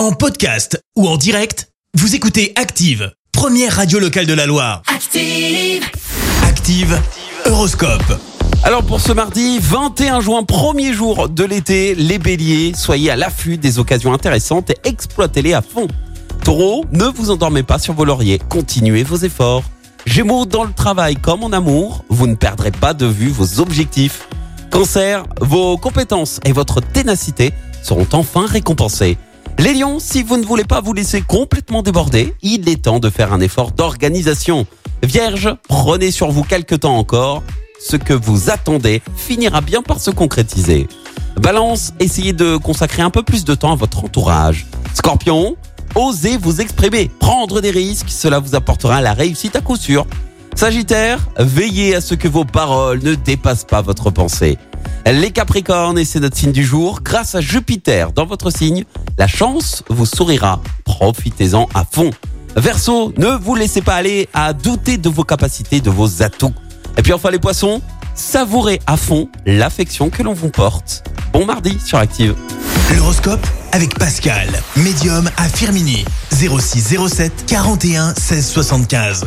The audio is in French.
En podcast ou en direct, vous écoutez Active, première radio locale de la Loire. Active. Active, Horoscope. Alors pour ce mardi 21 juin, premier jour de l'été, les béliers, soyez à l'affût des occasions intéressantes et exploitez-les à fond. Taureau, ne vous endormez pas sur vos lauriers, continuez vos efforts. Gémeaux, dans le travail comme en amour, vous ne perdrez pas de vue vos objectifs. Cancer, vos compétences et votre ténacité seront enfin récompensées. Les lions, si vous ne voulez pas vous laisser complètement déborder, il est temps de faire un effort d'organisation. Vierge, prenez sur vous quelque temps encore. Ce que vous attendez finira bien par se concrétiser. Balance, essayez de consacrer un peu plus de temps à votre entourage. Scorpion, osez vous exprimer, prendre des risques, cela vous apportera la réussite à coup sûr. Sagittaire, veillez à ce que vos paroles ne dépassent pas votre pensée. Les Capricornes, et c'est notre signe du jour, grâce à Jupiter dans votre signe, la chance vous sourira. Profitez-en à fond. Verseau, ne vous laissez pas aller à douter de vos capacités, de vos atouts. Et puis enfin les poissons, savourez à fond l'affection que l'on vous porte. Bon mardi sur Active. L'horoscope avec Pascal, médium à Firmini. 06 07 41 16 75.